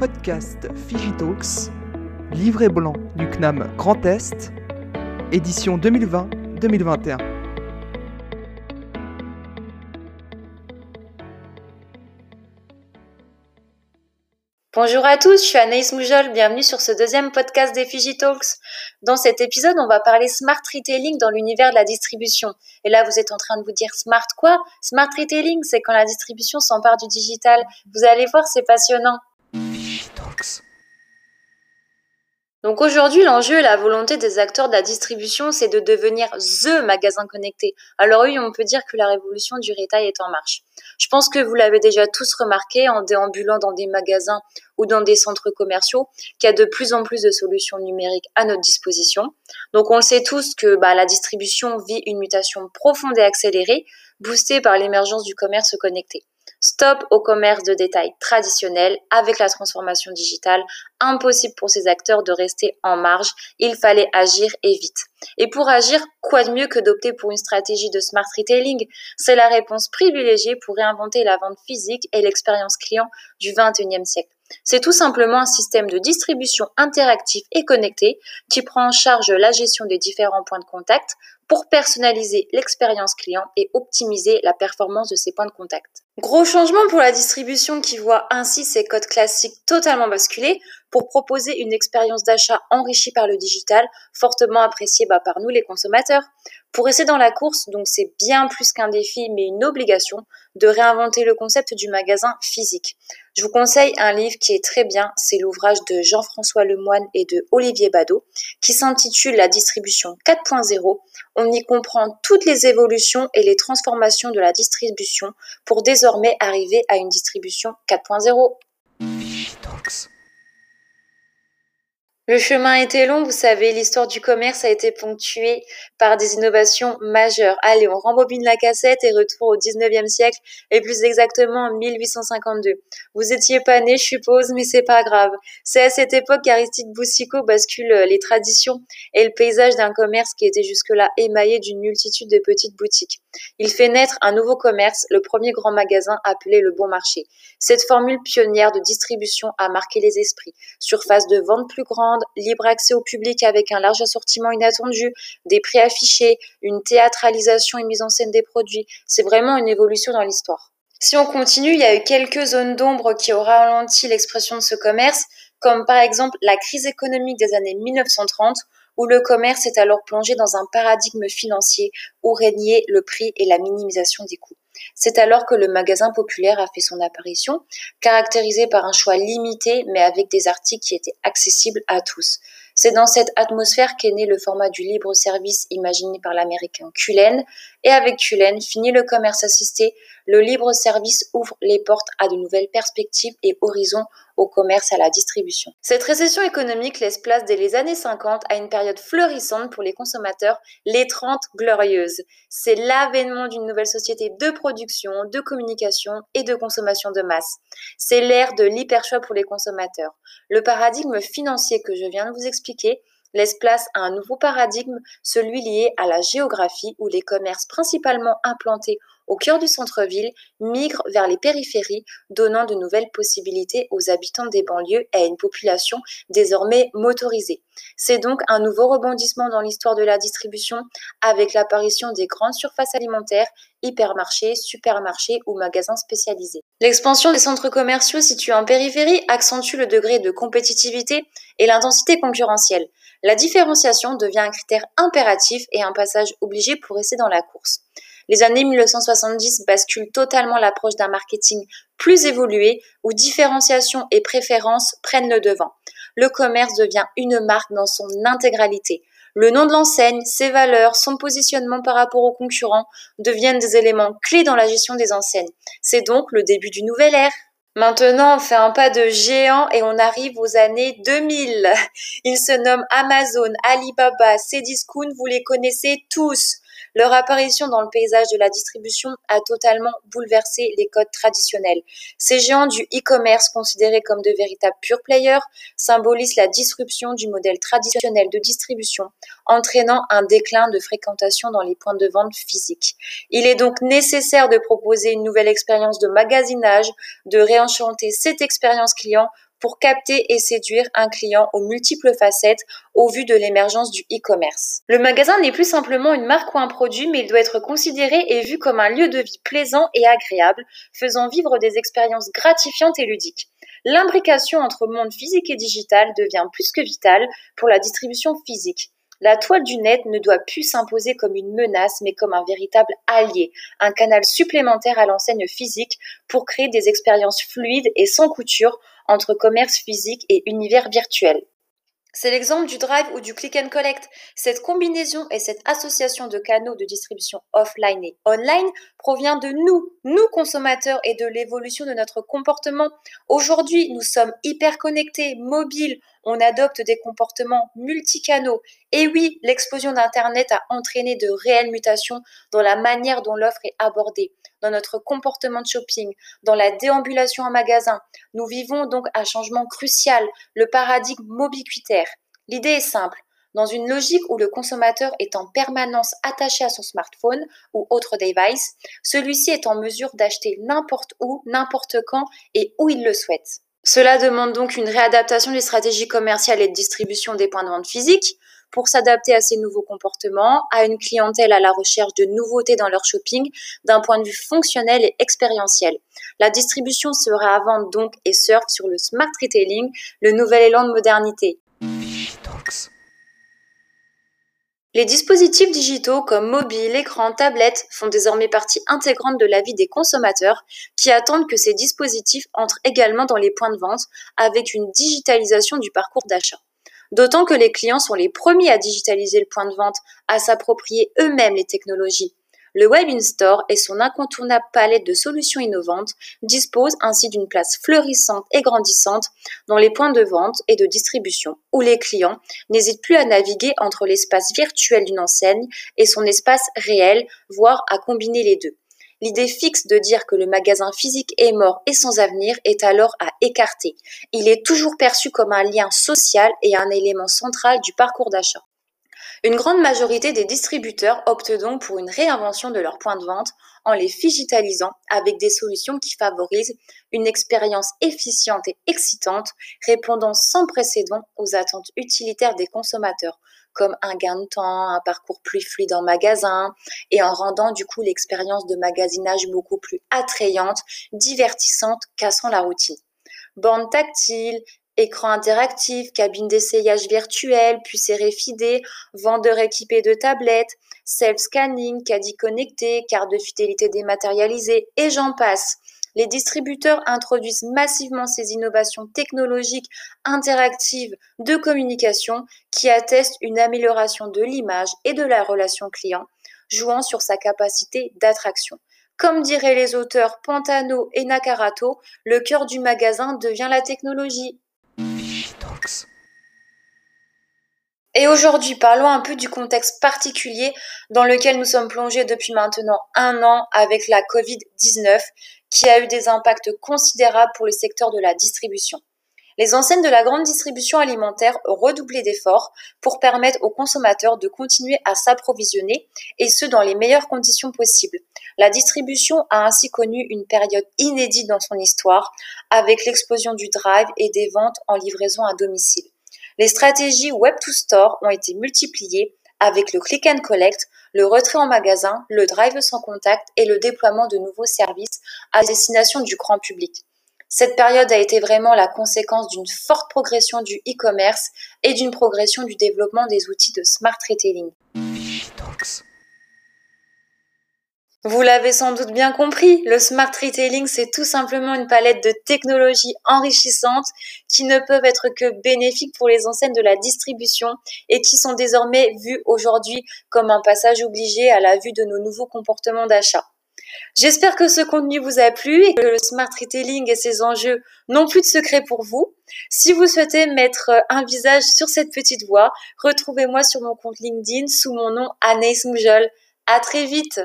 podcast Figitalks, livret blanc du CNAM Grand Est, édition 2020-2021. Bonjour à tous, je suis Anaïs Moujol, bienvenue sur ce deuxième podcast des Figitalks. Dans cet épisode, on va parler smart retailing dans l'univers de la distribution. Et là, vous êtes en train de vous dire smart quoi? Smart retailing, c'est quand la distribution s'empare du digital. Vous allez voir, c'est passionnant. Donc aujourd'hui, l'enjeu et la volonté des acteurs de la distribution, c'est de devenir THE magasin connecté. Alors oui, on peut dire que la révolution du retail est en marche. Je pense que vous l'avez déjà tous remarqué en déambulant dans des magasins ou dans des centres commerciaux, qu'il y a de plus en plus de solutions numériques à notre disposition. Donc on le sait tous que bah, la distribution vit une mutation profonde et accélérée, boostée par l'émergence du commerce connecté. Stop au commerce de détail traditionnel avec la transformation digitale. Impossible pour ces acteurs de rester en marge. Il fallait agir et vite. Et pour agir, quoi de mieux que d'opter pour une stratégie de smart retailing? C'est la réponse privilégiée pour réinventer la vente physique et l'expérience client du 21e siècle. C'est tout simplement un système de distribution interactif et connecté qui prend en charge la gestion des différents points de contact pour personnaliser l'expérience client et optimiser la performance de ces points de contact. Gros changement pour la distribution qui voit ainsi ses codes classiques totalement basculer pour proposer une expérience d'achat enrichie par le digital, fortement appréciée bah, par nous les consommateurs. Pour rester dans la course, donc c'est bien plus qu'un défi, mais une obligation de réinventer le concept du magasin physique. Je vous conseille un livre qui est très bien, c'est l'ouvrage de Jean-François Lemoine et de Olivier Badeau, qui s'intitule La distribution 4.0. On y comprend toutes les évolutions et les transformations de la distribution pour désormais arriver à une distribution 4.0. Le chemin était long, vous savez, l'histoire du commerce a été ponctuée par des innovations majeures. Allez, on rembobine la cassette et retour au 19e siècle, et plus exactement en 1852. Vous étiez pas né, je suppose, mais c'est pas grave. C'est à cette époque qu'Aristide Boussicot bascule les traditions et le paysage d'un commerce qui était jusque-là émaillé d'une multitude de petites boutiques. Il fait naître un nouveau commerce, le premier grand magasin appelé le Bon Marché. Cette formule pionnière de distribution a marqué les esprits. Surface de vente plus grande, libre accès au public avec un large assortiment inattendu, des prix affichés, une théâtralisation et mise en scène des produits. C'est vraiment une évolution dans l'histoire. Si on continue, il y a eu quelques zones d'ombre qui ont ralenti l'expression de ce commerce, comme par exemple la crise économique des années 1930, où le commerce est alors plongé dans un paradigme financier où régnait le prix et la minimisation des coûts. C'est alors que le magasin populaire a fait son apparition, caractérisé par un choix limité mais avec des articles qui étaient accessibles à tous. C'est dans cette atmosphère qu'est né le format du libre service imaginé par l'américain Cullen. Et avec Cullen, fini le commerce assisté, le libre service ouvre les portes à de nouvelles perspectives et horizons au commerce à la distribution. Cette récession économique laisse place dès les années 50 à une période fleurissante pour les consommateurs, les 30 glorieuses. C'est l'avènement d'une nouvelle société de production, de communication et de consommation de masse. C'est l'ère de l'hyperchoix pour les consommateurs. Le paradigme financier que je viens de vous expliquer laisse place à un nouveau paradigme, celui lié à la géographie où les commerces principalement implantés au cœur du centre-ville migrent vers les périphéries, donnant de nouvelles possibilités aux habitants des banlieues et à une population désormais motorisée. C'est donc un nouveau rebondissement dans l'histoire de la distribution avec l'apparition des grandes surfaces alimentaires, hypermarchés, supermarchés ou magasins spécialisés. L'expansion des centres commerciaux situés en périphérie accentue le degré de compétitivité et l'intensité concurrentielle. La différenciation devient un critère impératif et un passage obligé pour rester dans la course. Les années 1970 basculent totalement l'approche d'un marketing plus évolué où différenciation et préférence prennent le devant. Le commerce devient une marque dans son intégralité. Le nom de l'enseigne, ses valeurs, son positionnement par rapport aux concurrents deviennent des éléments clés dans la gestion des enseignes. C'est donc le début du nouvel ère. Maintenant, on fait un pas de géant et on arrive aux années 2000. Ils se nomment Amazon, Alibaba, Cdiscount, vous les connaissez tous. Leur apparition dans le paysage de la distribution a totalement bouleversé les codes traditionnels. Ces géants du e-commerce, considérés comme de véritables pure players, symbolisent la disruption du modèle traditionnel de distribution, entraînant un déclin de fréquentation dans les points de vente physiques. Il est donc nécessaire de proposer une nouvelle expérience de magasinage, de réenchanter cette expérience client pour capter et séduire un client aux multiples facettes au vu de l'émergence du e-commerce. Le magasin n'est plus simplement une marque ou un produit, mais il doit être considéré et vu comme un lieu de vie plaisant et agréable, faisant vivre des expériences gratifiantes et ludiques. L'imbrication entre monde physique et digital devient plus que vitale pour la distribution physique. La toile du net ne doit plus s'imposer comme une menace, mais comme un véritable allié, un canal supplémentaire à l'enseigne physique pour créer des expériences fluides et sans couture entre commerce physique et univers virtuel. C'est l'exemple du drive ou du click and collect. Cette combinaison et cette association de canaux de distribution offline et online provient de nous, nous consommateurs, et de l'évolution de notre comportement. Aujourd'hui, nous sommes hyper connectés, mobiles, on adopte des comportements multicanaux. Et oui, l'explosion d'Internet a entraîné de réelles mutations dans la manière dont l'offre est abordée, dans notre comportement de shopping, dans la déambulation en magasin. Nous vivons donc un changement crucial, le paradigme mobiquitaire. L'idée est simple. Dans une logique où le consommateur est en permanence attaché à son smartphone ou autre device, celui-ci est en mesure d'acheter n'importe où, n'importe quand et où il le souhaite. Cela demande donc une réadaptation des stratégies commerciales et de distribution des points de vente physiques pour s'adapter à ces nouveaux comportements, à une clientèle à la recherche de nouveautés dans leur shopping d'un point de vue fonctionnel et expérientiel. La distribution sera à vendre donc et sur le smart retailing, le nouvel élan de modernité. Les dispositifs digitaux comme mobile, écran, tablette font désormais partie intégrante de la vie des consommateurs qui attendent que ces dispositifs entrent également dans les points de vente avec une digitalisation du parcours d'achat. D'autant que les clients sont les premiers à digitaliser le point de vente, à s'approprier eux-mêmes les technologies. Le Web in Store et son incontournable palette de solutions innovantes disposent ainsi d'une place fleurissante et grandissante dans les points de vente et de distribution, où les clients n'hésitent plus à naviguer entre l'espace virtuel d'une enseigne et son espace réel, voire à combiner les deux. L'idée fixe de dire que le magasin physique est mort et sans avenir est alors à écarter. Il est toujours perçu comme un lien social et un élément central du parcours d'achat. Une grande majorité des distributeurs optent donc pour une réinvention de leurs points de vente en les digitalisant avec des solutions qui favorisent une expérience efficiente et excitante, répondant sans précédent aux attentes utilitaires des consommateurs, comme un gain de temps, un parcours plus fluide en magasin, et en rendant du coup l'expérience de magasinage beaucoup plus attrayante, divertissante, cassant la routine. Bande tactile, Écran interactif, cabine d'essayage virtuel, puces RFID, vendeur équipé de tablettes, self-scanning, caddie connecté, carte de fidélité dématérialisée, et j'en passe. Les distributeurs introduisent massivement ces innovations technologiques interactives de communication qui attestent une amélioration de l'image et de la relation client, jouant sur sa capacité d'attraction. Comme diraient les auteurs Pantano et Nakarato, le cœur du magasin devient la technologie. Et aujourd'hui, parlons un peu du contexte particulier dans lequel nous sommes plongés depuis maintenant un an avec la Covid-19 qui a eu des impacts considérables pour le secteur de la distribution. Les enseignes de la grande distribution alimentaire redoublé d'efforts pour permettre aux consommateurs de continuer à s'approvisionner et ce dans les meilleures conditions possibles. La distribution a ainsi connu une période inédite dans son histoire avec l'explosion du drive et des ventes en livraison à domicile. Les stratégies Web to Store ont été multipliées avec le click and collect, le retrait en magasin, le drive sans contact et le déploiement de nouveaux services à destination du grand public. Cette période a été vraiment la conséquence d'une forte progression du e-commerce et d'une progression du développement des outils de smart retailing. Vous l'avez sans doute bien compris, le smart retailing, c'est tout simplement une palette de technologies enrichissantes qui ne peuvent être que bénéfiques pour les enseignes de la distribution et qui sont désormais vues aujourd'hui comme un passage obligé à la vue de nos nouveaux comportements d'achat. J'espère que ce contenu vous a plu et que le smart retailing et ses enjeux n'ont plus de secret pour vous. Si vous souhaitez mettre un visage sur cette petite voie, retrouvez-moi sur mon compte LinkedIn sous mon nom Anaïs Moujol. À très vite!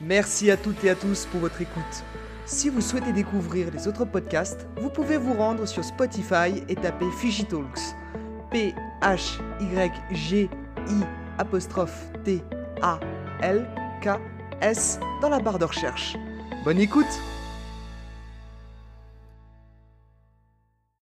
Merci à toutes et à tous pour votre écoute. Si vous souhaitez découvrir les autres podcasts, vous pouvez vous rendre sur Spotify et taper Figitalks. P H Y G I apostrophe T A L K S dans la barre de recherche. Bonne écoute